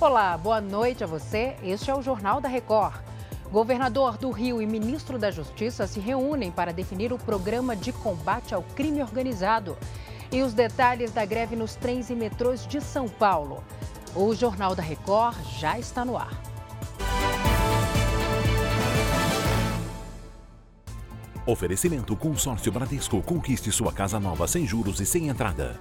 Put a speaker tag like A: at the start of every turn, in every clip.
A: Olá, boa noite a você. Este é o Jornal da Record. Governador do Rio e ministro da Justiça se reúnem para definir o programa de combate ao crime organizado. E os detalhes da greve nos trens e metrôs de São Paulo. O Jornal da Record já está no ar.
B: Oferecimento Consórcio Bradesco. Conquiste sua casa nova sem juros e sem entrada.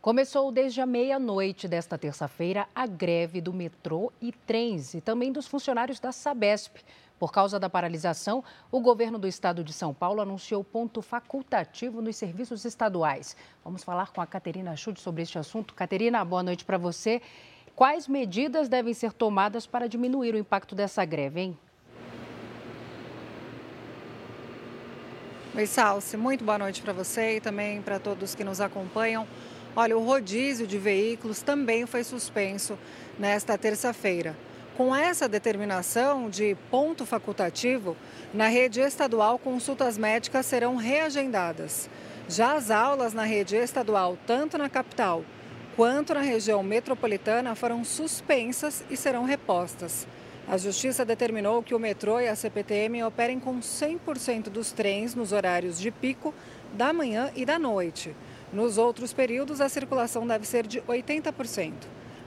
A: Começou desde a meia-noite desta terça-feira a greve do metrô e trens e também dos funcionários da Sabesp. Por causa da paralisação, o governo do estado de São Paulo anunciou ponto facultativo nos serviços estaduais. Vamos falar com a Caterina Schutt sobre este assunto. Caterina, boa noite para você. Quais medidas devem ser tomadas para diminuir o impacto dessa greve, hein?
C: Oi, Salsi. Muito boa noite para você e também para todos que nos acompanham. Olha, o rodízio de veículos também foi suspenso nesta terça-feira. Com essa determinação de ponto facultativo, na rede estadual, consultas médicas serão reagendadas. Já as aulas na rede estadual, tanto na capital quanto na região metropolitana, foram suspensas e serão repostas. A Justiça determinou que o metrô e a CPTM operem com 100% dos trens nos horários de pico da manhã e da noite. Nos outros períodos, a circulação deve ser de 80%.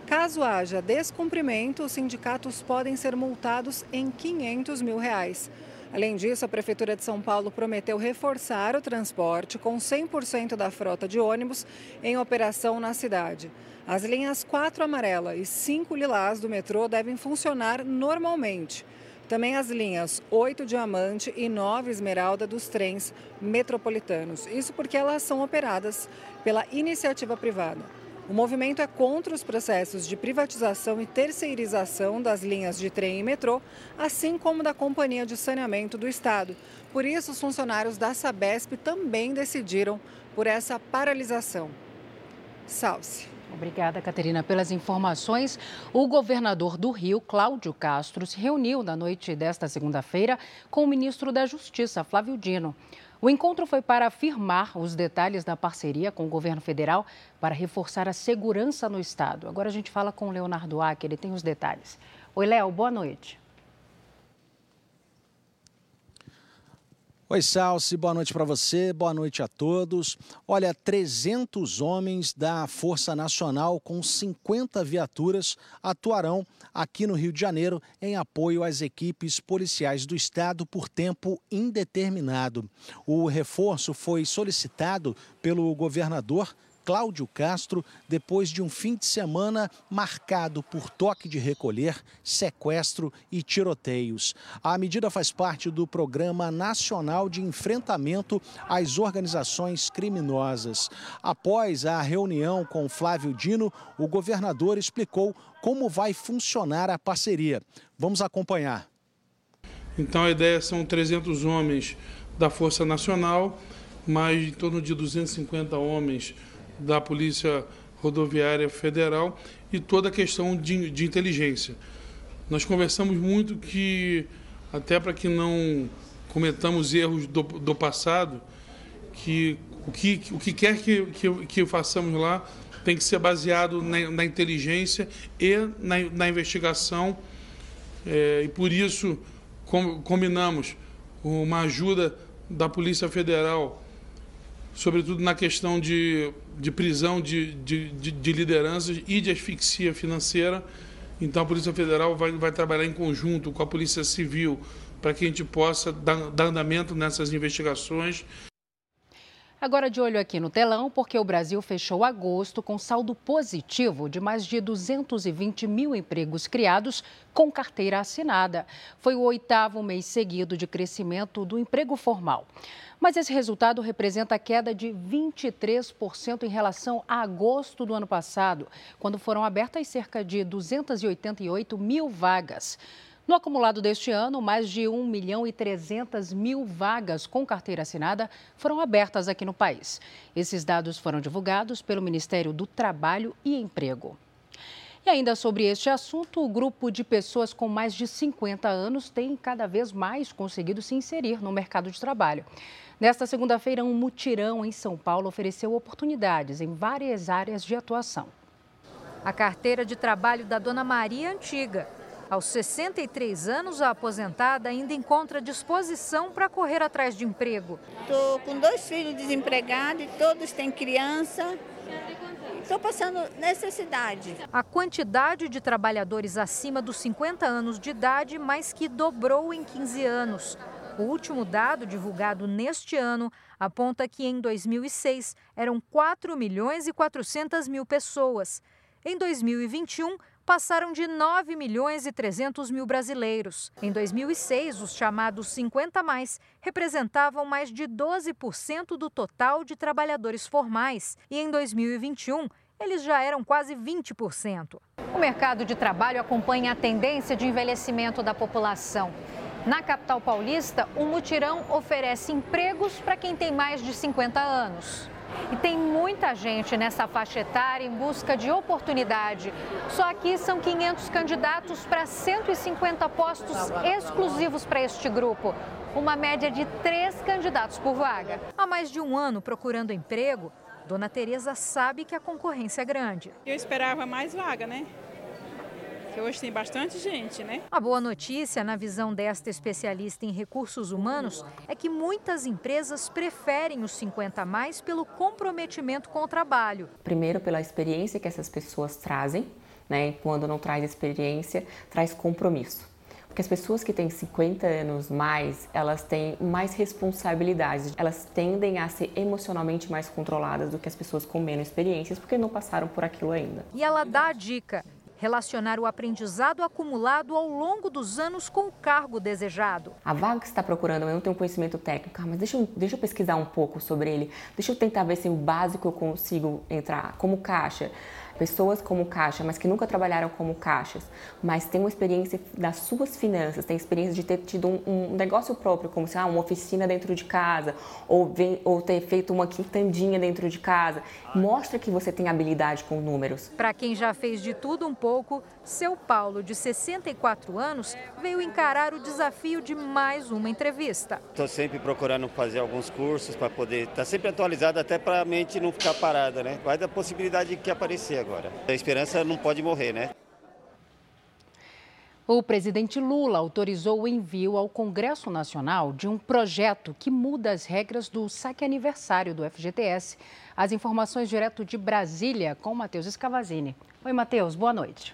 C: Caso haja descumprimento, os sindicatos podem ser multados em 500 mil reais. Além disso, a Prefeitura de São Paulo prometeu reforçar o transporte com 100% da frota de ônibus em operação na cidade. As linhas 4 amarela e 5 lilás do metrô devem funcionar normalmente. Também as linhas 8 Diamante e 9 Esmeralda dos trens metropolitanos. Isso porque elas são operadas pela iniciativa privada. O movimento é contra os processos de privatização e terceirização das linhas de trem e metrô, assim como da Companhia de Saneamento do Estado. Por isso, os funcionários da Sabesp também decidiram por essa paralisação. Salce.
A: Obrigada, Caterina, pelas informações. O governador do Rio, Cláudio Castro, se reuniu na noite desta segunda-feira com o ministro da Justiça, Flávio Dino. O encontro foi para afirmar os detalhes da parceria com o governo federal para reforçar a segurança no estado. Agora a gente fala com o Leonardo Acker, ele tem os detalhes. Oi, Léo, boa noite.
D: Oi, Salsi, boa noite para você, boa noite a todos. Olha, 300 homens da Força Nacional com 50 viaturas atuarão aqui no Rio de Janeiro em apoio às equipes policiais do Estado por tempo indeterminado. O reforço foi solicitado pelo governador Cláudio Castro depois de um fim de semana marcado por toque de recolher, sequestro e tiroteios. A medida faz parte do Programa Nacional de Enfrentamento às Organizações Criminosas. Após a reunião com Flávio Dino, o governador explicou como vai funcionar a parceria. Vamos acompanhar.
E: Então a ideia são 300 homens da Força Nacional, mais em torno de 250 homens da Polícia Rodoviária Federal e toda a questão de, de inteligência. Nós conversamos muito que, até para que não cometamos erros do, do passado, que o que, o que quer que, que, que façamos lá tem que ser baseado na, na inteligência e na, na investigação. É, e por isso com, combinamos uma ajuda da Polícia Federal sobretudo na questão de, de prisão de, de, de, de lideranças e de asfixia financeira. Então, a Polícia Federal vai, vai trabalhar em conjunto com a Polícia Civil para que a gente possa dar, dar andamento nessas investigações.
A: Agora de olho aqui no telão, porque o Brasil fechou agosto com saldo positivo de mais de 220 mil empregos criados com carteira assinada. Foi o oitavo mês seguido de crescimento do emprego formal. Mas esse resultado representa a queda de 23% em relação a agosto do ano passado, quando foram abertas cerca de 288 mil vagas. No acumulado deste ano, mais de 1 milhão e 300 mil vagas com carteira assinada foram abertas aqui no país. Esses dados foram divulgados pelo Ministério do Trabalho e Emprego. E ainda sobre este assunto, o grupo de pessoas com mais de 50 anos tem cada vez mais conseguido se inserir no mercado de trabalho. Nesta segunda-feira, um mutirão em São Paulo ofereceu oportunidades em várias áreas de atuação.
F: a carteira de trabalho da dona Maria antiga. Aos 63 anos, a aposentada ainda encontra disposição para correr atrás de emprego.
G: Estou com dois filhos desempregados, todos têm criança. Estou passando necessidade.
F: A quantidade de trabalhadores acima dos 50 anos de idade mais que dobrou em 15 anos. O último dado divulgado neste ano aponta que em 2006 eram 4 milhões e 400 mil pessoas. Em 2021, passaram de 9 milhões e 300 mil brasileiros. Em 2006, os chamados 50 mais representavam mais de 12% do total de trabalhadores formais e em 2021 eles já eram quase 20%. O mercado de trabalho acompanha a tendência de envelhecimento da população. Na capital paulista, o mutirão oferece empregos para quem tem mais de 50 anos. E tem muita gente nessa faixa etária em busca de oportunidade. Só aqui são 500 candidatos para 150 postos exclusivos para este grupo. Uma média de três candidatos por vaga. Há mais de um ano procurando emprego, Dona Tereza sabe que a concorrência é grande.
H: Eu esperava mais vaga, né? Que hoje tem bastante gente, né?
F: A boa notícia, na visão desta especialista em recursos humanos, é que muitas empresas preferem os 50 mais pelo comprometimento com o trabalho.
I: Primeiro, pela experiência que essas pessoas trazem, né? Quando não traz experiência, traz compromisso. Porque as pessoas que têm 50 anos mais, elas têm mais responsabilidades, elas tendem a ser emocionalmente mais controladas do que as pessoas com menos experiências, porque não passaram por aquilo ainda.
F: E ela dá a dica: relacionar o aprendizado acumulado ao longo dos anos com o cargo desejado.
I: A vaga que está procurando, eu não tenho conhecimento técnico, mas deixa eu, deixa eu pesquisar um pouco sobre ele, deixa eu tentar ver se o básico eu consigo entrar, como caixa pessoas como caixa, mas que nunca trabalharam como caixas, mas têm uma experiência das suas finanças, têm experiência de ter tido um, um negócio próprio, como se ah, uma oficina dentro de casa, ou, vem, ou ter feito uma quintandinha dentro de casa. Mostra que você tem habilidade com números.
F: Para quem já fez de tudo um pouco, seu Paulo, de 64 anos, veio encarar o desafio de mais uma entrevista.
J: Estou sempre procurando fazer alguns cursos para poder estar tá sempre atualizado, até para a mente não ficar parada, né? Vai da possibilidade que aparecer agora. A esperança não pode morrer, né?
A: O presidente Lula autorizou o envio ao Congresso Nacional de um projeto que muda as regras do saque aniversário do FGTS. As informações direto de Brasília com Matheus Escavazini. Oi, Matheus, boa noite.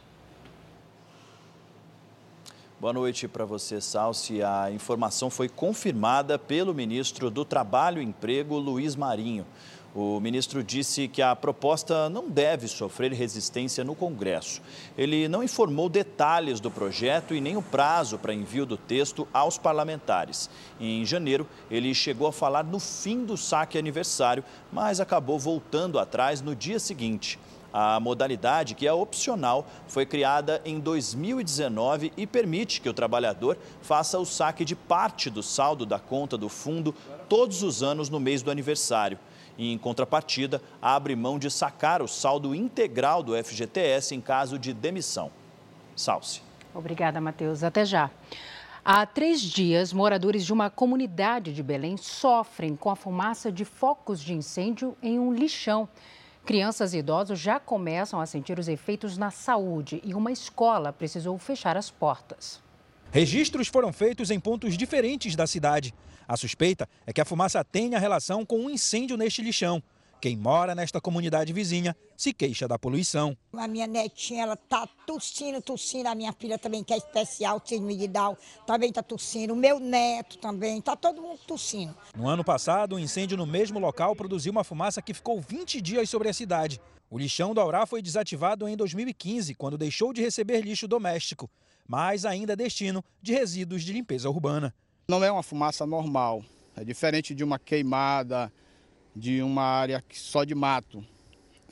K: Boa noite para você, Salsi. A informação foi confirmada pelo ministro do Trabalho e Emprego, Luiz Marinho. O ministro disse que a proposta não deve sofrer resistência no Congresso. Ele não informou detalhes do projeto e nem o prazo para envio do texto aos parlamentares. Em janeiro, ele chegou a falar no fim do saque aniversário, mas acabou voltando atrás no dia seguinte. A modalidade, que é opcional, foi criada em 2019 e permite que o trabalhador faça o saque de parte do saldo da conta do fundo todos os anos no mês do aniversário e, em contrapartida, abre mão de sacar o saldo integral do FGTS em caso de demissão. Salce.
A: Obrigada, Matheus. Até já. Há três dias, moradores de uma comunidade de Belém sofrem com a fumaça de focos de incêndio em um lixão. Crianças e idosos já começam a sentir os efeitos na saúde e uma escola precisou fechar as portas.
L: Registros foram feitos em pontos diferentes da cidade. A suspeita é que a fumaça tenha relação com um incêndio neste lixão. Quem mora nesta comunidade vizinha se queixa da poluição.
M: A minha netinha, ela tá tossindo, tossindo. A minha filha também, que é especial, síndrome de Down, também tá tossindo. O meu neto também, tá todo mundo tossindo.
L: No ano passado, um incêndio no mesmo local produziu uma fumaça que ficou 20 dias sobre a cidade. O lixão do Aurá foi desativado em 2015, quando deixou de receber lixo doméstico, mas ainda é destino de resíduos de limpeza urbana.
N: Não é uma fumaça normal, é diferente de uma queimada, de uma área só de mato.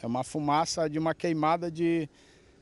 N: É uma fumaça de uma queimada de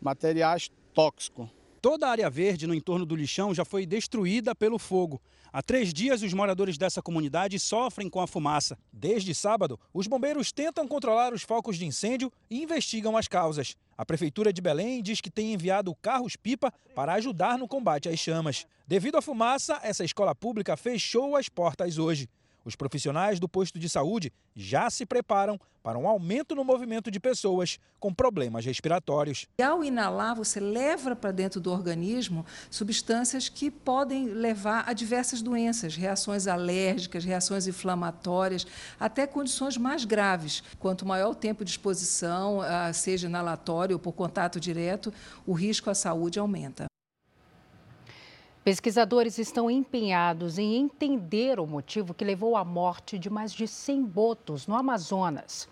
N: materiais tóxicos.
L: Toda a área verde no entorno do lixão já foi destruída pelo fogo. Há três dias, os moradores dessa comunidade sofrem com a fumaça. Desde sábado, os bombeiros tentam controlar os focos de incêndio e investigam as causas. A Prefeitura de Belém diz que tem enviado carros-pipa para ajudar no combate às chamas. Devido à fumaça, essa escola pública fechou as portas hoje. Os profissionais do posto de saúde já se preparam para um aumento no movimento de pessoas com problemas respiratórios.
O: E ao inalar, você leva para dentro do organismo substâncias que podem levar a diversas doenças, reações alérgicas, reações inflamatórias, até condições mais graves. Quanto maior o tempo de exposição, ah, seja inalatório ou por contato direto, o risco à saúde aumenta.
A: Pesquisadores estão empenhados em entender o motivo que levou à morte de mais de 100 botos no Amazonas.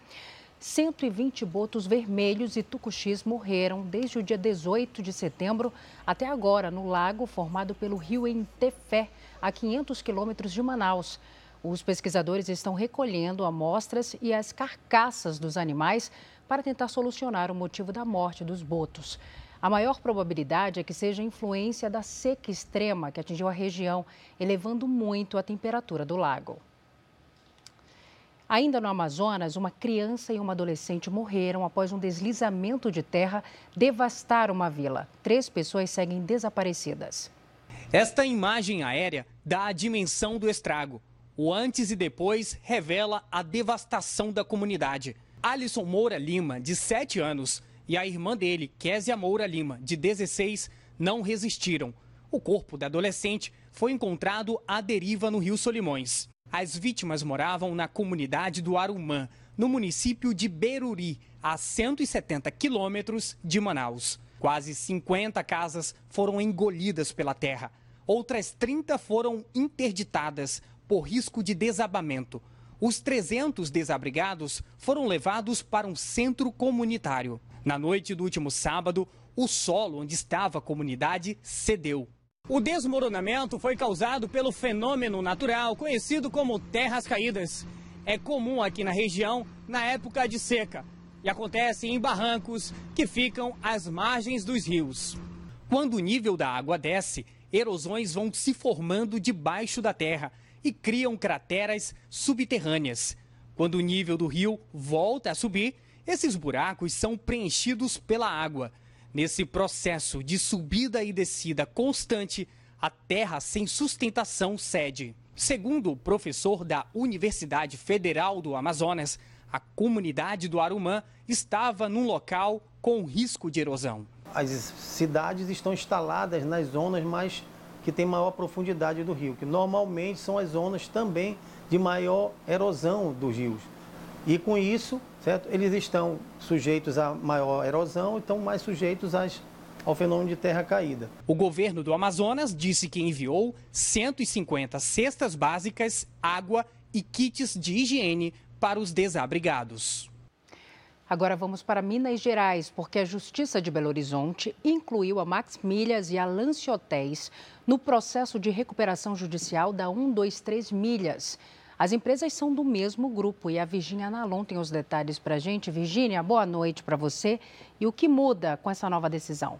A: 120 botos vermelhos e tucuxis morreram desde o dia 18 de setembro até agora no lago formado pelo rio Entefé, a 500 quilômetros de Manaus. Os pesquisadores estão recolhendo amostras e as carcaças dos animais para tentar solucionar o motivo da morte dos botos. A maior probabilidade é que seja influência da seca extrema que atingiu a região, elevando muito a temperatura do lago. Ainda no Amazonas, uma criança e uma adolescente morreram após um deslizamento de terra devastar uma vila. Três pessoas seguem desaparecidas.
P: Esta imagem aérea dá a dimensão do estrago. O antes e depois revela a devastação da comunidade. Alisson Moura Lima, de 7 anos, e a irmã dele, Késia Moura Lima, de 16, não resistiram. O corpo da adolescente foi encontrado à deriva no Rio Solimões. As vítimas moravam na comunidade do Arumã, no município de Beruri, a 170 quilômetros de Manaus. Quase 50 casas foram engolidas pela terra. Outras 30 foram interditadas por risco de desabamento. Os 300 desabrigados foram levados para um centro comunitário. Na noite do último sábado, o solo onde estava a comunidade cedeu. O desmoronamento foi causado pelo fenômeno natural conhecido como terras caídas. É comum aqui na região na época de seca e acontece em barrancos que ficam às margens dos rios. Quando o nível da água desce, erosões vão se formando debaixo da terra e criam crateras subterrâneas. Quando o nível do rio volta a subir, esses buracos são preenchidos pela água. Nesse processo de subida e descida constante, a terra sem sustentação cede. Segundo o professor da Universidade Federal do Amazonas, a comunidade do Arumã estava num local com risco de erosão.
Q: As cidades estão instaladas nas zonas mais que têm maior profundidade do rio, que normalmente são as zonas também de maior erosão dos rios. E com isso, certo? Eles estão sujeitos a maior erosão e estão mais sujeitos às, ao fenômeno de terra caída.
P: O governo do Amazonas disse que enviou 150 cestas básicas, água e kits de higiene para os desabrigados.
A: Agora vamos para Minas Gerais, porque a Justiça de Belo Horizonte incluiu a Max Milhas e a Lance Hotéis no processo de recuperação judicial da 123 Milhas. As empresas são do mesmo grupo e a Virginia Nalon tem os detalhes para a gente. Virginia, boa noite para você. E o que muda com essa nova decisão?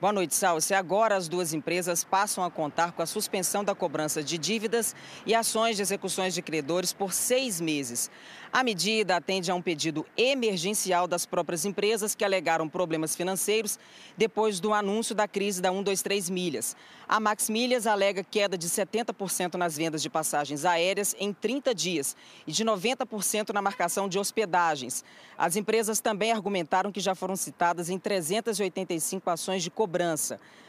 R: Boa noite, Salce. Agora as duas empresas passam a contar com a suspensão da cobrança de dívidas e ações de execuções de credores por seis meses. A medida atende a um pedido emergencial das próprias empresas que alegaram problemas financeiros depois do anúncio da crise da 123 Milhas. A Max Milhas alega queda de 70% nas vendas de passagens aéreas em 30 dias e de 90% na marcação de hospedagens. As empresas também argumentaram que já foram citadas em 385 ações de cobrança.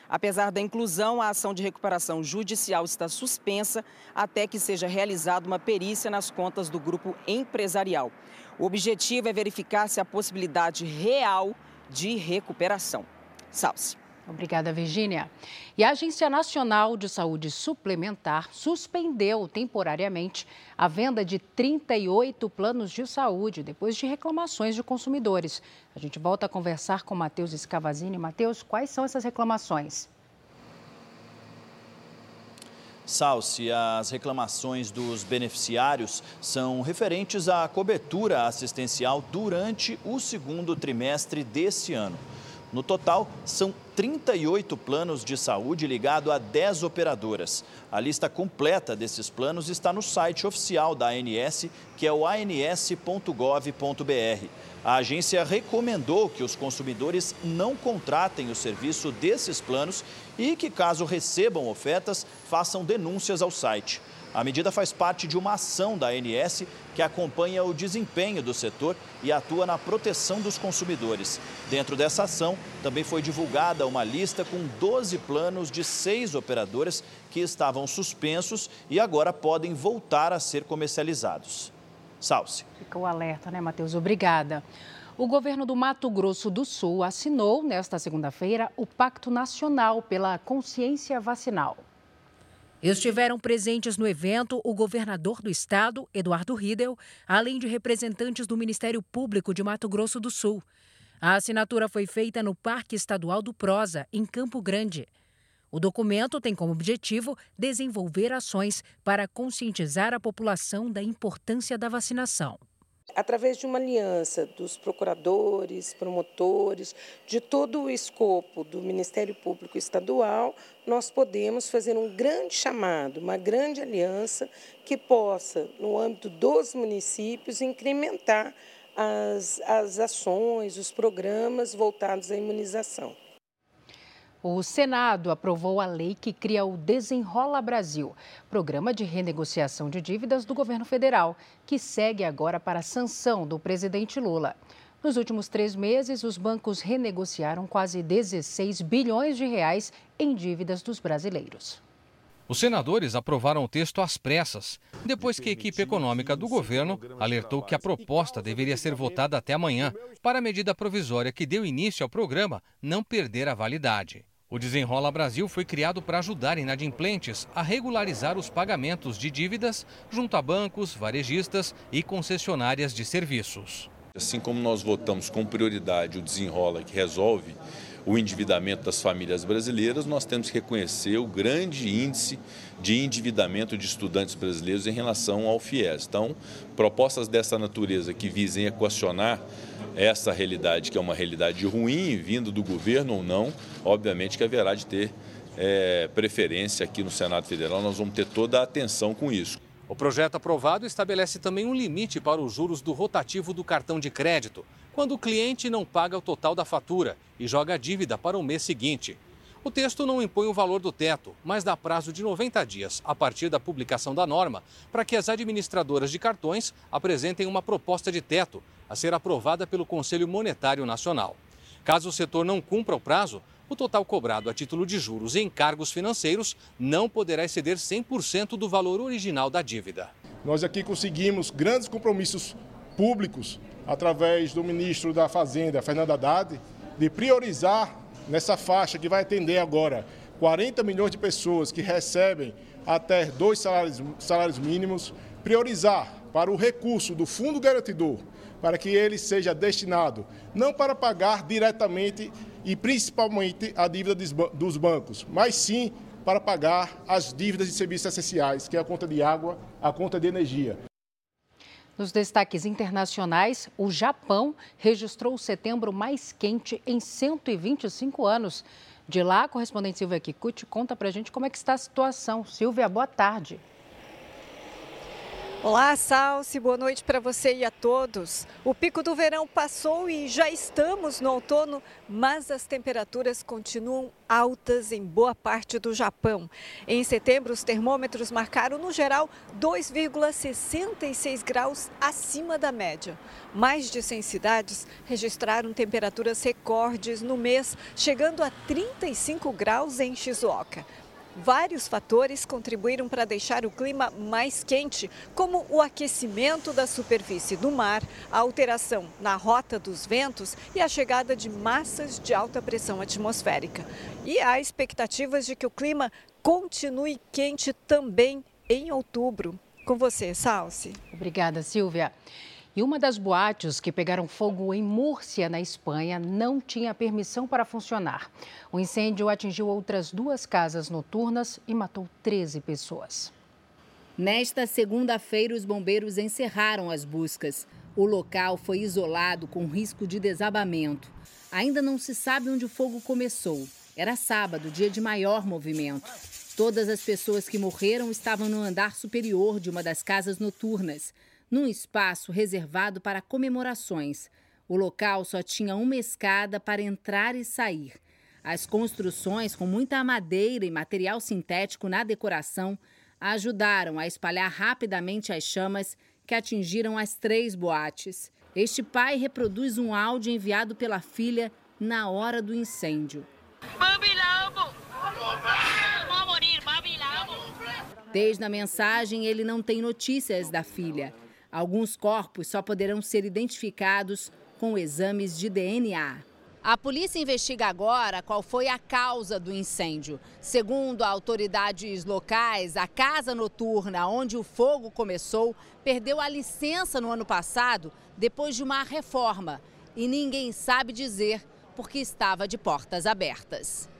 R: Apesar da inclusão, a ação de recuperação judicial está suspensa até que seja realizada uma perícia nas contas do grupo empresarial. O objetivo é verificar se há possibilidade real de recuperação. Salce.
A: Obrigada, Virgínia. E a Agência Nacional de Saúde Suplementar suspendeu temporariamente a venda de 38 planos de saúde depois de reclamações de consumidores. A gente volta a conversar com Matheus Escavazini. Matheus, quais são essas reclamações?
K: Salsi, as reclamações dos beneficiários são referentes à cobertura assistencial durante o segundo trimestre desse ano. No total, são 38 planos de saúde ligados a 10 operadoras. A lista completa desses planos está no site oficial da ANS, que é o ans.gov.br. A agência recomendou que os consumidores não contratem o serviço desses planos e que, caso recebam ofertas, façam denúncias ao site. A medida faz parte de uma ação da ANS que acompanha o desempenho do setor e atua na proteção dos consumidores. Dentro dessa ação, também foi divulgada uma lista com 12 planos de seis operadoras que estavam suspensos e agora podem voltar a ser comercializados. Salce.
A: Fica o alerta, né, Matheus? Obrigada. O governo do Mato Grosso do Sul assinou, nesta segunda-feira, o Pacto Nacional pela Consciência Vacinal. Estiveram presentes no evento o governador do estado, Eduardo Riedel, além de representantes do Ministério Público de Mato Grosso do Sul. A assinatura foi feita no Parque Estadual do Prosa, em Campo Grande. O documento tem como objetivo desenvolver ações para conscientizar a população da importância da vacinação
S: através de uma aliança dos procuradores, promotores, de todo o escopo do Ministério Público Estadual, nós podemos fazer um grande chamado, uma grande aliança que possa, no âmbito dos municípios, incrementar as, as ações, os programas voltados à imunização.
A: O Senado aprovou a lei que cria o Desenrola Brasil, programa de renegociação de dívidas do governo federal, que segue agora para a sanção do presidente Lula. Nos últimos três meses, os bancos renegociaram quase 16 bilhões de reais em dívidas dos brasileiros.
T: Os senadores aprovaram o texto às pressas, depois que a equipe econômica do governo alertou que a proposta deveria ser votada até amanhã, para a medida provisória que deu início ao programa não perder a validade. O Desenrola Brasil foi criado para ajudar inadimplentes a regularizar os pagamentos de dívidas junto a bancos, varejistas e concessionárias de serviços.
U: Assim como nós votamos com prioridade o Desenrola, que resolve o endividamento das famílias brasileiras, nós temos que reconhecer o grande índice de endividamento de estudantes brasileiros em relação ao FIES. Então, propostas dessa natureza que visem equacionar essa realidade, que é uma realidade ruim, vindo do governo ou não, obviamente que haverá de ter é, preferência aqui no Senado Federal, nós vamos ter toda a atenção com isso.
T: O projeto aprovado estabelece também um limite para os juros do rotativo do cartão de crédito, quando o cliente não paga o total da fatura e joga a dívida para o mês seguinte. O texto não impõe o valor do teto, mas dá prazo de 90 dias a partir da publicação da norma para que as administradoras de cartões apresentem uma proposta de teto a ser aprovada pelo Conselho Monetário Nacional. Caso o setor não cumpra o prazo, o total cobrado a título de juros e encargos financeiros não poderá exceder 100% do valor original da dívida.
V: Nós aqui conseguimos grandes compromissos públicos através do ministro da Fazenda, Fernando Haddad, de priorizar nessa faixa que vai atender agora 40 milhões de pessoas que recebem até dois salários, salários mínimos, priorizar para o recurso do Fundo Garantidor para que ele seja destinado não para pagar diretamente e principalmente a dívida dos bancos, mas sim para pagar as dívidas de serviços essenciais, que é a conta de água, a conta de energia.
A: Nos destaques internacionais, o Japão registrou o setembro mais quente em 125 anos. De lá, a correspondente Silvia Kikuchi conta para a gente como é que está a situação. Silvia, boa tarde.
W: Olá, Salsi, boa noite para você e a todos. O pico do verão passou e já estamos no outono, mas as temperaturas continuam altas em boa parte do Japão. Em setembro, os termômetros marcaram, no geral, 2,66 graus acima da média. Mais de 100 cidades registraram temperaturas recordes no mês, chegando a 35 graus em Shizuoka. Vários fatores contribuíram para deixar o clima mais quente, como o aquecimento da superfície do mar, a alteração na rota dos ventos e a chegada de massas de alta pressão atmosférica. E há expectativas de que o clima continue quente também em outubro. Com você, Salsi.
A: Obrigada, Silvia. E uma das boates que pegaram fogo em Múrcia, na Espanha, não tinha permissão para funcionar. O incêndio atingiu outras duas casas noturnas e matou 13 pessoas.
X: Nesta segunda-feira, os bombeiros encerraram as buscas. O local foi isolado com risco de desabamento. Ainda não se sabe onde o fogo começou. Era sábado, dia de maior movimento. Todas as pessoas que morreram estavam no andar superior de uma das casas noturnas num espaço reservado para comemorações. O local só tinha uma escada para entrar e sair. As construções, com muita madeira e material sintético na decoração, ajudaram a espalhar rapidamente as chamas que atingiram as três boates. Este pai reproduz um áudio enviado pela filha na hora do incêndio. Desde a mensagem, ele não tem notícias da filha. Alguns corpos só poderão ser identificados com exames de DNA. A polícia investiga agora qual foi a causa do incêndio. Segundo autoridades locais, a casa noturna onde o fogo começou perdeu a licença no ano passado depois de uma reforma. E ninguém sabe dizer porque estava de portas abertas.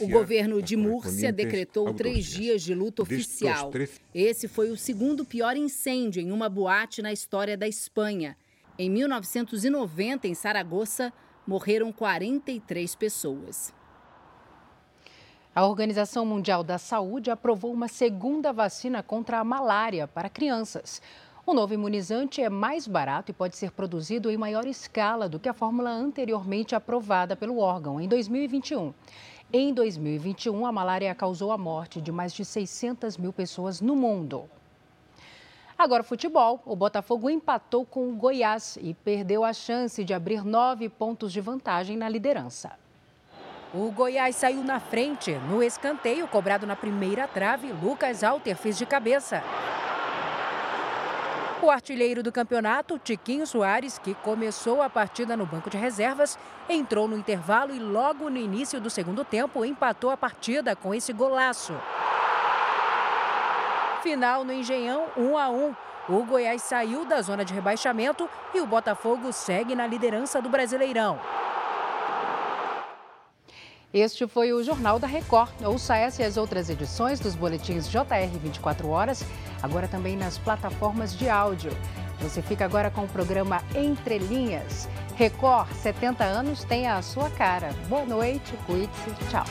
X: O governo de Múrcia decretou três dias de luta oficial. Esse foi o segundo pior incêndio em uma boate na história da Espanha. Em 1990, em Saragoça, morreram 43 pessoas.
A: A Organização Mundial da Saúde aprovou uma segunda vacina contra a malária para crianças. O novo imunizante é mais barato e pode ser produzido em maior escala do que a fórmula anteriormente aprovada pelo órgão em 2021. Em 2021, a malária causou a morte de mais de 600 mil pessoas no mundo. Agora, futebol. O Botafogo empatou com o Goiás e perdeu a chance de abrir nove pontos de vantagem na liderança.
F: O Goiás saiu na frente. No escanteio cobrado na primeira trave, Lucas Alter fez de cabeça. O artilheiro do campeonato, Tiquinho Soares, que começou a partida no banco de reservas, entrou no intervalo e logo no início do segundo tempo empatou a partida com esse golaço. Final no Engenhão, 1 a 1. O Goiás saiu da zona de rebaixamento e o Botafogo segue na liderança do Brasileirão.
A: Este foi o Jornal da Record. Ouça essa e as outras edições dos boletins JR 24 horas, agora também nas plataformas de áudio. Você fica agora com o programa Entre Linhas. Record 70 anos tem a sua cara. Boa noite, cuide-se, tchau.